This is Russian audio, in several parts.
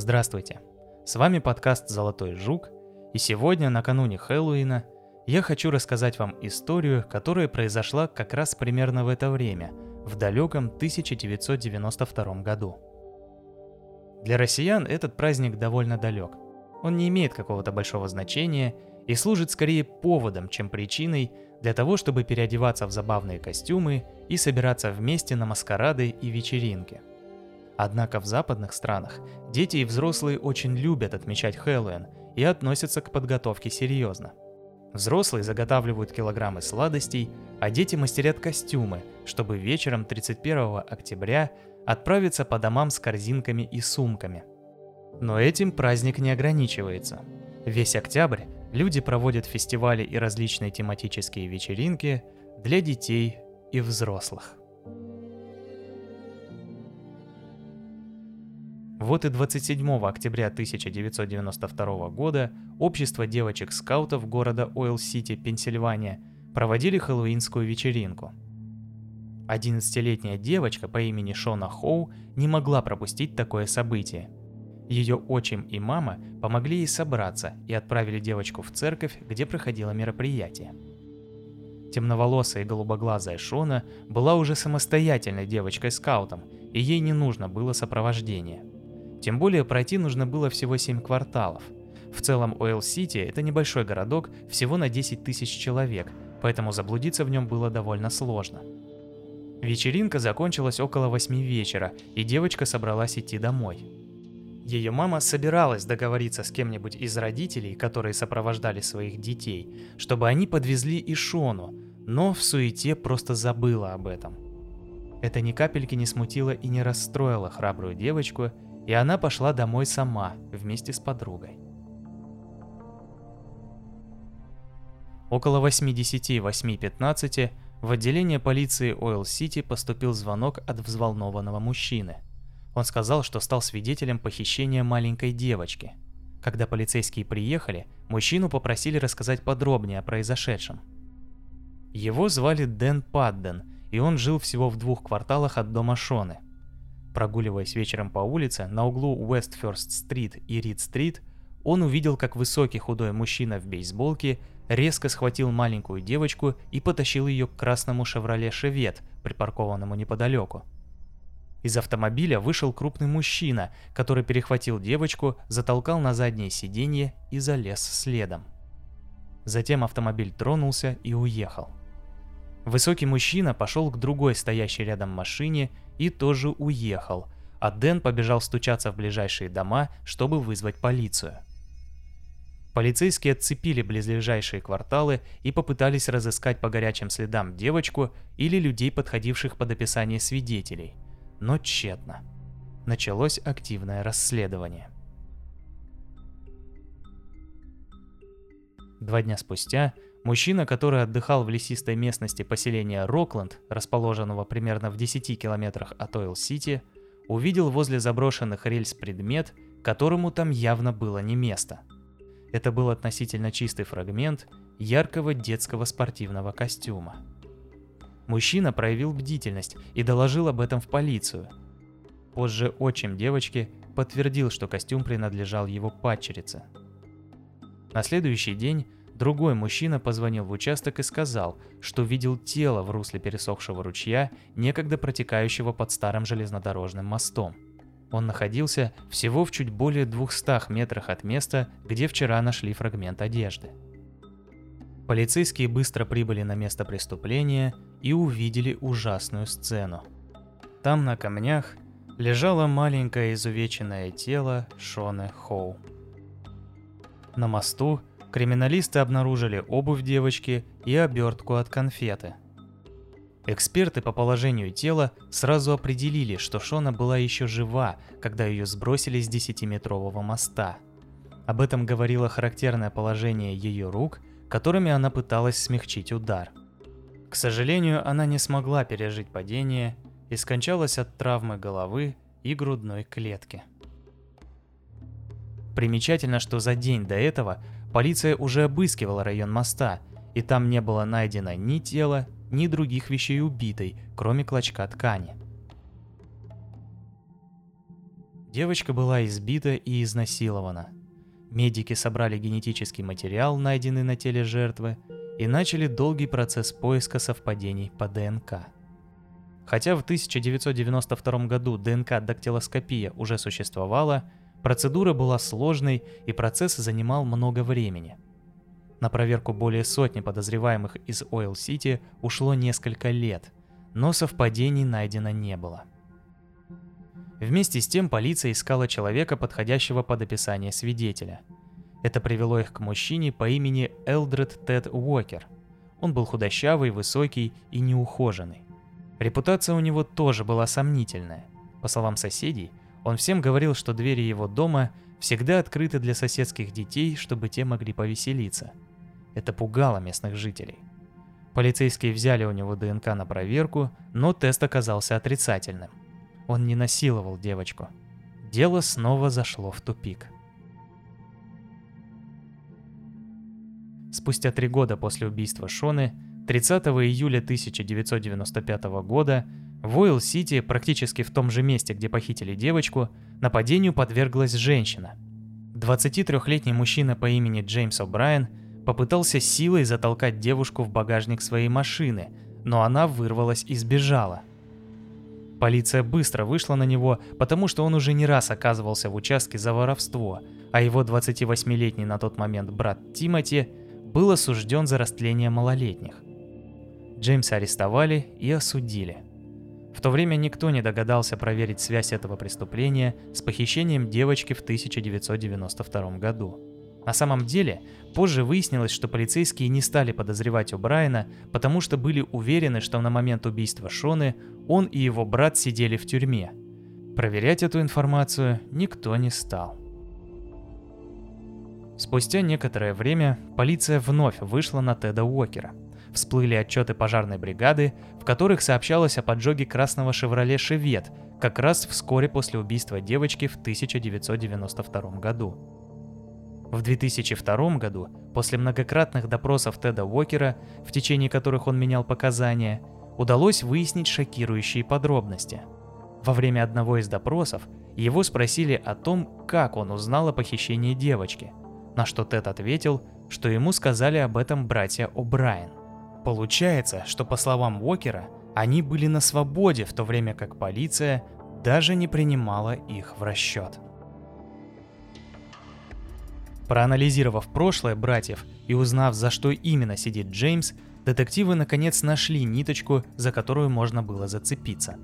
Здравствуйте! С вами подкаст «Золотой жук», и сегодня, накануне Хэллоуина, я хочу рассказать вам историю, которая произошла как раз примерно в это время, в далеком 1992 году. Для россиян этот праздник довольно далек. Он не имеет какого-то большого значения и служит скорее поводом, чем причиной для того, чтобы переодеваться в забавные костюмы и собираться вместе на маскарады и вечеринки. Однако в западных странах дети и взрослые очень любят отмечать Хэллоуин и относятся к подготовке серьезно. Взрослые заготавливают килограммы сладостей, а дети мастерят костюмы, чтобы вечером 31 октября отправиться по домам с корзинками и сумками. Но этим праздник не ограничивается. Весь октябрь люди проводят фестивали и различные тематические вечеринки для детей и взрослых. Вот и 27 октября 1992 года общество девочек-скаутов города Ойл-Сити, Пенсильвания, проводили хэллоуинскую вечеринку. 11-летняя девочка по имени Шона Хоу не могла пропустить такое событие – ее отчим и мама помогли ей собраться и отправили девочку в церковь, где проходило мероприятие. Темноволосая и голубоглазая Шона была уже самостоятельной девочкой-скаутом, и ей не нужно было сопровождение. Тем более пройти нужно было всего 7 кварталов. В целом Ойл-Сити – это небольшой городок всего на 10 тысяч человек, поэтому заблудиться в нем было довольно сложно. Вечеринка закончилась около 8 вечера, и девочка собралась идти домой. Ее мама собиралась договориться с кем-нибудь из родителей, которые сопровождали своих детей, чтобы они подвезли и Шону, но в суете просто забыла об этом. Это ни капельки не смутило и не расстроило храбрую девочку, и она пошла домой сама вместе с подругой. Около 8.10-8.15 в отделение полиции Ойл-Сити поступил звонок от взволнованного мужчины – он сказал, что стал свидетелем похищения маленькой девочки. Когда полицейские приехали, мужчину попросили рассказать подробнее о произошедшем. Его звали Дэн Падден, и он жил всего в двух кварталах от дома Шоны. Прогуливаясь вечером по улице на углу Уэстферст-стрит и Рид-стрит, он увидел, как высокий худой мужчина в бейсболке резко схватил маленькую девочку и потащил ее к красному «Шевроле Шевет», припаркованному неподалеку. Из автомобиля вышел крупный мужчина, который перехватил девочку, затолкал на заднее сиденье и залез следом. Затем автомобиль тронулся и уехал. Высокий мужчина пошел к другой стоящей рядом машине и тоже уехал, а Дэн побежал стучаться в ближайшие дома, чтобы вызвать полицию. Полицейские отцепили близлежащие кварталы и попытались разыскать по горячим следам девочку или людей, подходивших под описание свидетелей – но тщетно. Началось активное расследование. Два дня спустя мужчина, который отдыхал в лесистой местности поселения Рокленд, расположенного примерно в 10 километрах от Ойл-Сити, увидел возле заброшенных рельс предмет, которому там явно было не место. Это был относительно чистый фрагмент яркого детского спортивного костюма. Мужчина проявил бдительность и доложил об этом в полицию. Позже отчим девочки подтвердил, что костюм принадлежал его падчерице. На следующий день другой мужчина позвонил в участок и сказал, что видел тело в русле пересохшего ручья, некогда протекающего под старым железнодорожным мостом. Он находился всего в чуть более 200 метрах от места, где вчера нашли фрагмент одежды. Полицейские быстро прибыли на место преступления и увидели ужасную сцену. Там на камнях лежало маленькое изувеченное тело Шоны Хоу. На мосту криминалисты обнаружили обувь девочки и обертку от конфеты. Эксперты по положению тела сразу определили, что Шона была еще жива, когда ее сбросили с 10-метрового моста. Об этом говорило характерное положение ее рук которыми она пыталась смягчить удар. К сожалению, она не смогла пережить падение и скончалась от травмы головы и грудной клетки. Примечательно, что за день до этого полиция уже обыскивала район моста, и там не было найдено ни тела, ни других вещей убитой, кроме клочка ткани. Девочка была избита и изнасилована. Медики собрали генетический материал, найденный на теле жертвы, и начали долгий процесс поиска совпадений по ДНК. Хотя в 1992 году ДНК-дактилоскопия уже существовала, процедура была сложной и процесс занимал много времени. На проверку более сотни подозреваемых из Ойл-Сити ушло несколько лет, но совпадений найдено не было. Вместе с тем полиция искала человека, подходящего под описание свидетеля. Это привело их к мужчине по имени Элдред Тед Уокер. Он был худощавый, высокий и неухоженный. Репутация у него тоже была сомнительная. По словам соседей, он всем говорил, что двери его дома всегда открыты для соседских детей, чтобы те могли повеселиться. Это пугало местных жителей. Полицейские взяли у него ДНК на проверку, но тест оказался отрицательным. Он не насиловал девочку. Дело снова зашло в тупик. Спустя три года после убийства Шоны, 30 июля 1995 года, в Уилл-Сити, практически в том же месте, где похитили девочку, нападению подверглась женщина. 23-летний мужчина по имени Джеймс О'Брайен попытался силой затолкать девушку в багажник своей машины, но она вырвалась и сбежала – Полиция быстро вышла на него, потому что он уже не раз оказывался в участке за воровство, а его 28-летний на тот момент брат Тимоти был осужден за растление малолетних. Джеймса арестовали и осудили. В то время никто не догадался проверить связь этого преступления с похищением девочки в 1992 году. На самом деле, позже выяснилось, что полицейские не стали подозревать О'Брайена, потому что были уверены, что на момент убийства Шоны он и его брат сидели в тюрьме. Проверять эту информацию никто не стал. Спустя некоторое время полиция вновь вышла на Теда Уокера. Всплыли отчеты пожарной бригады, в которых сообщалось о поджоге красного «Шевроле Шевет» как раз вскоре после убийства девочки в 1992 году. В 2002 году, после многократных допросов Теда Уокера, в течение которых он менял показания, удалось выяснить шокирующие подробности. Во время одного из допросов его спросили о том, как он узнал о похищении девочки, на что Тед ответил, что ему сказали об этом братья О'Брайен. Получается, что по словам Уокера, они были на свободе, в то время как полиция даже не принимала их в расчет. Проанализировав прошлое братьев и узнав, за что именно сидит Джеймс, детективы наконец нашли ниточку, за которую можно было зацепиться.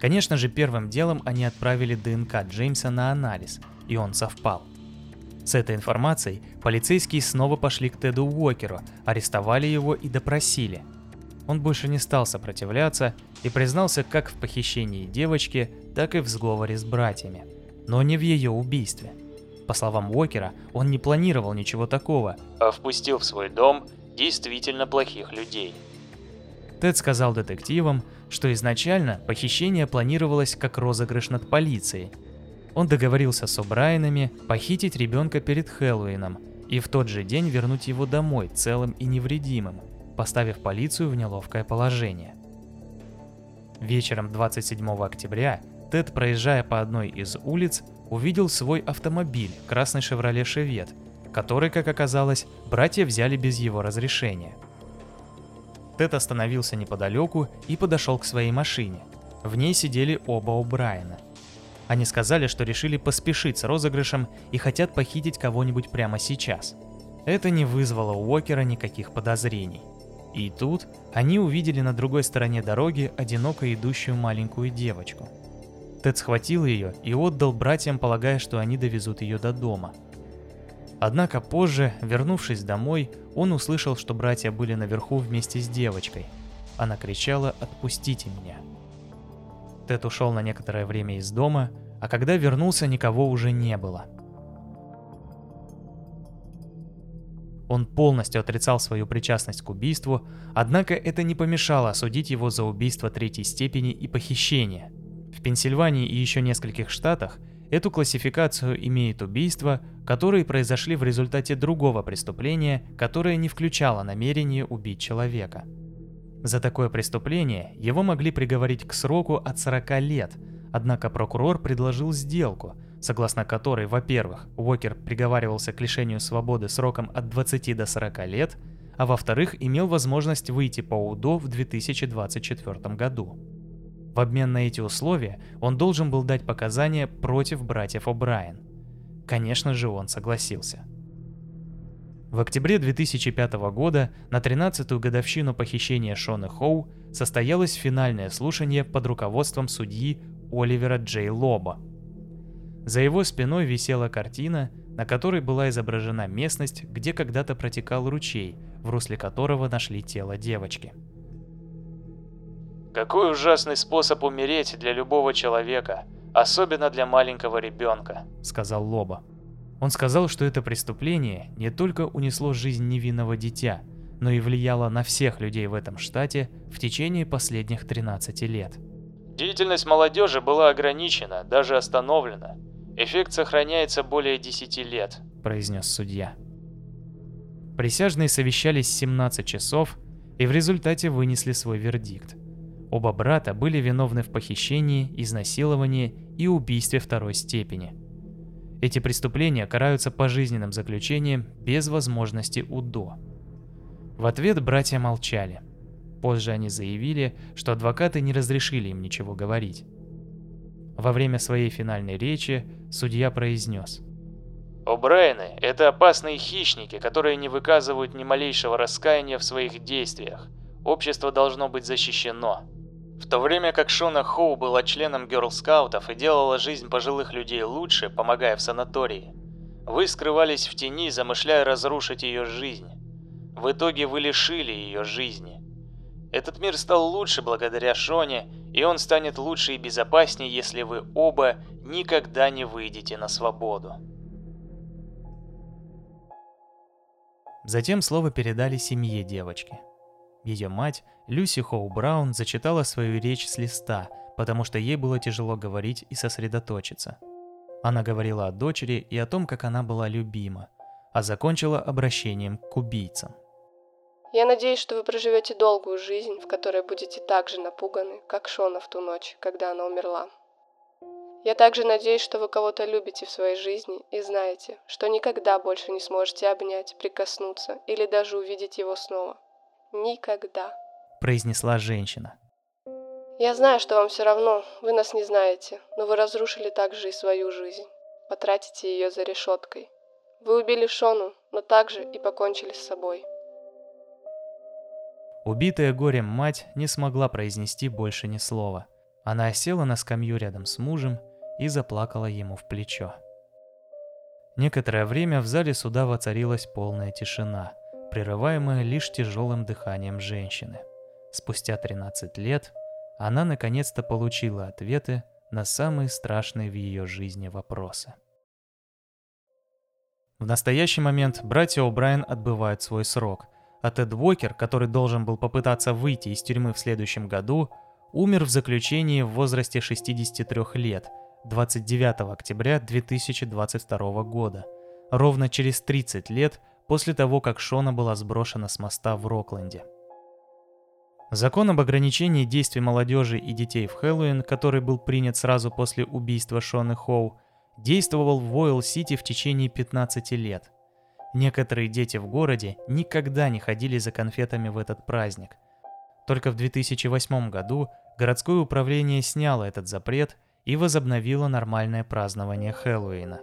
Конечно же, первым делом они отправили ДНК Джеймса на анализ, и он совпал. С этой информацией полицейские снова пошли к Теду Уокеру, арестовали его и допросили. Он больше не стал сопротивляться и признался как в похищении девочки, так и в сговоре с братьями, но не в ее убийстве – по словам Уокера, он не планировал ничего такого, а впустил в свой дом действительно плохих людей. Тед сказал детективам, что изначально похищение планировалось как розыгрыш над полицией. Он договорился с О'Брайенами похитить ребенка перед Хэллоуином и в тот же день вернуть его домой целым и невредимым, поставив полицию в неловкое положение. Вечером 27 октября Тед, проезжая по одной из улиц, увидел свой автомобиль, красный «Шевроле Шевет», который, как оказалось, братья взяли без его разрешения. Тед остановился неподалеку и подошел к своей машине. В ней сидели оба у Брайана. Они сказали, что решили поспешить с розыгрышем и хотят похитить кого-нибудь прямо сейчас. Это не вызвало у Уокера никаких подозрений. И тут они увидели на другой стороне дороги одиноко идущую маленькую девочку – Тед схватил ее и отдал братьям, полагая, что они довезут ее до дома. Однако позже, вернувшись домой, он услышал, что братья были наверху вместе с девочкой. Она кричала «Отпустите меня!». Тед ушел на некоторое время из дома, а когда вернулся, никого уже не было. Он полностью отрицал свою причастность к убийству, однако это не помешало осудить его за убийство третьей степени и похищение – в Пенсильвании и еще нескольких штатах эту классификацию имеет убийства, которые произошли в результате другого преступления, которое не включало намерение убить человека. За такое преступление его могли приговорить к сроку от 40 лет, Однако прокурор предложил сделку, согласно которой, во-первых, Уокер приговаривался к лишению свободы сроком от 20 до 40 лет, а во-вторых, имел возможность выйти по УДО в 2024 году. В обмен на эти условия он должен был дать показания против братьев О'Брайен. Конечно же, он согласился. В октябре 2005 года, на 13-ю годовщину похищения Шона Хоу, состоялось финальное слушание под руководством судьи Оливера Джей Лоба. За его спиной висела картина, на которой была изображена местность, где когда-то протекал ручей, в русле которого нашли тело девочки. Какой ужасный способ умереть для любого человека, особенно для маленького ребенка, сказал Лоба. Он сказал, что это преступление не только унесло жизнь невинного дитя, но и влияло на всех людей в этом штате в течение последних 13 лет. Деятельность молодежи была ограничена, даже остановлена. Эффект сохраняется более 10 лет, произнес судья. Присяжные совещались 17 часов и в результате вынесли свой вердикт. Оба брата были виновны в похищении, изнасиловании и убийстве второй степени. Эти преступления караются пожизненным заключением без возможности УДО. В ответ братья молчали – Позже они заявили, что адвокаты не разрешили им ничего говорить. Во время своей финальной речи судья произнес. О'Брайены – это опасные хищники, которые не выказывают ни малейшего раскаяния в своих действиях. Общество должно быть защищено. В то время как Шона Хоу была членом герл-скаутов и делала жизнь пожилых людей лучше, помогая в санатории, вы скрывались в тени, замышляя разрушить ее жизнь. В итоге вы лишили ее жизни. Этот мир стал лучше благодаря Шоне, и он станет лучше и безопаснее, если вы оба никогда не выйдете на свободу. Затем слово передали семье девочки. Ее мать, Люси Хоу Браун, зачитала свою речь с листа, потому что ей было тяжело говорить и сосредоточиться. Она говорила о дочери и о том, как она была любима, а закончила обращением к убийцам. Я надеюсь, что вы проживете долгую жизнь, в которой будете так же напуганы, как Шона в ту ночь, когда она умерла. Я также надеюсь, что вы кого-то любите в своей жизни и знаете, что никогда больше не сможете обнять, прикоснуться или даже увидеть его снова. Никогда. Произнесла женщина. Я знаю, что вам все равно, вы нас не знаете, но вы разрушили также и свою жизнь. Потратите ее за решеткой. Вы убили Шону, но также и покончили с собой. Убитая горем мать не смогла произнести больше ни слова. Она осела на скамью рядом с мужем и заплакала ему в плечо. Некоторое время в зале суда воцарилась полная тишина, прерываемая лишь тяжелым дыханием женщины. Спустя 13 лет она наконец-то получила ответы на самые страшные в ее жизни вопросы. В настоящий момент братья О'Брайен отбывают свой срок, а Тед Уокер, который должен был попытаться выйти из тюрьмы в следующем году, умер в заключении в возрасте 63 лет 29 октября 2022 года, ровно через 30 лет после того, как Шона была сброшена с моста в Рокленде. Закон об ограничении действий молодежи и детей в Хэллоуин, который был принят сразу после убийства Шоны Хоу, действовал в Уойл-Сити в течение 15 лет – Некоторые дети в городе никогда не ходили за конфетами в этот праздник. Только в 2008 году городское управление сняло этот запрет и возобновило нормальное празднование Хэллоуина.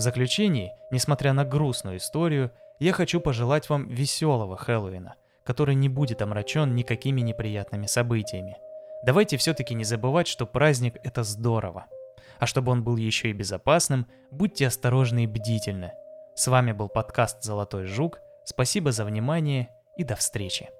В заключении, несмотря на грустную историю, я хочу пожелать вам веселого Хэллоуина, который не будет омрачен никакими неприятными событиями. Давайте все-таки не забывать, что праздник — это здорово. А чтобы он был еще и безопасным, будьте осторожны и бдительны. С вами был подкаст «Золотой жук». Спасибо за внимание и до встречи.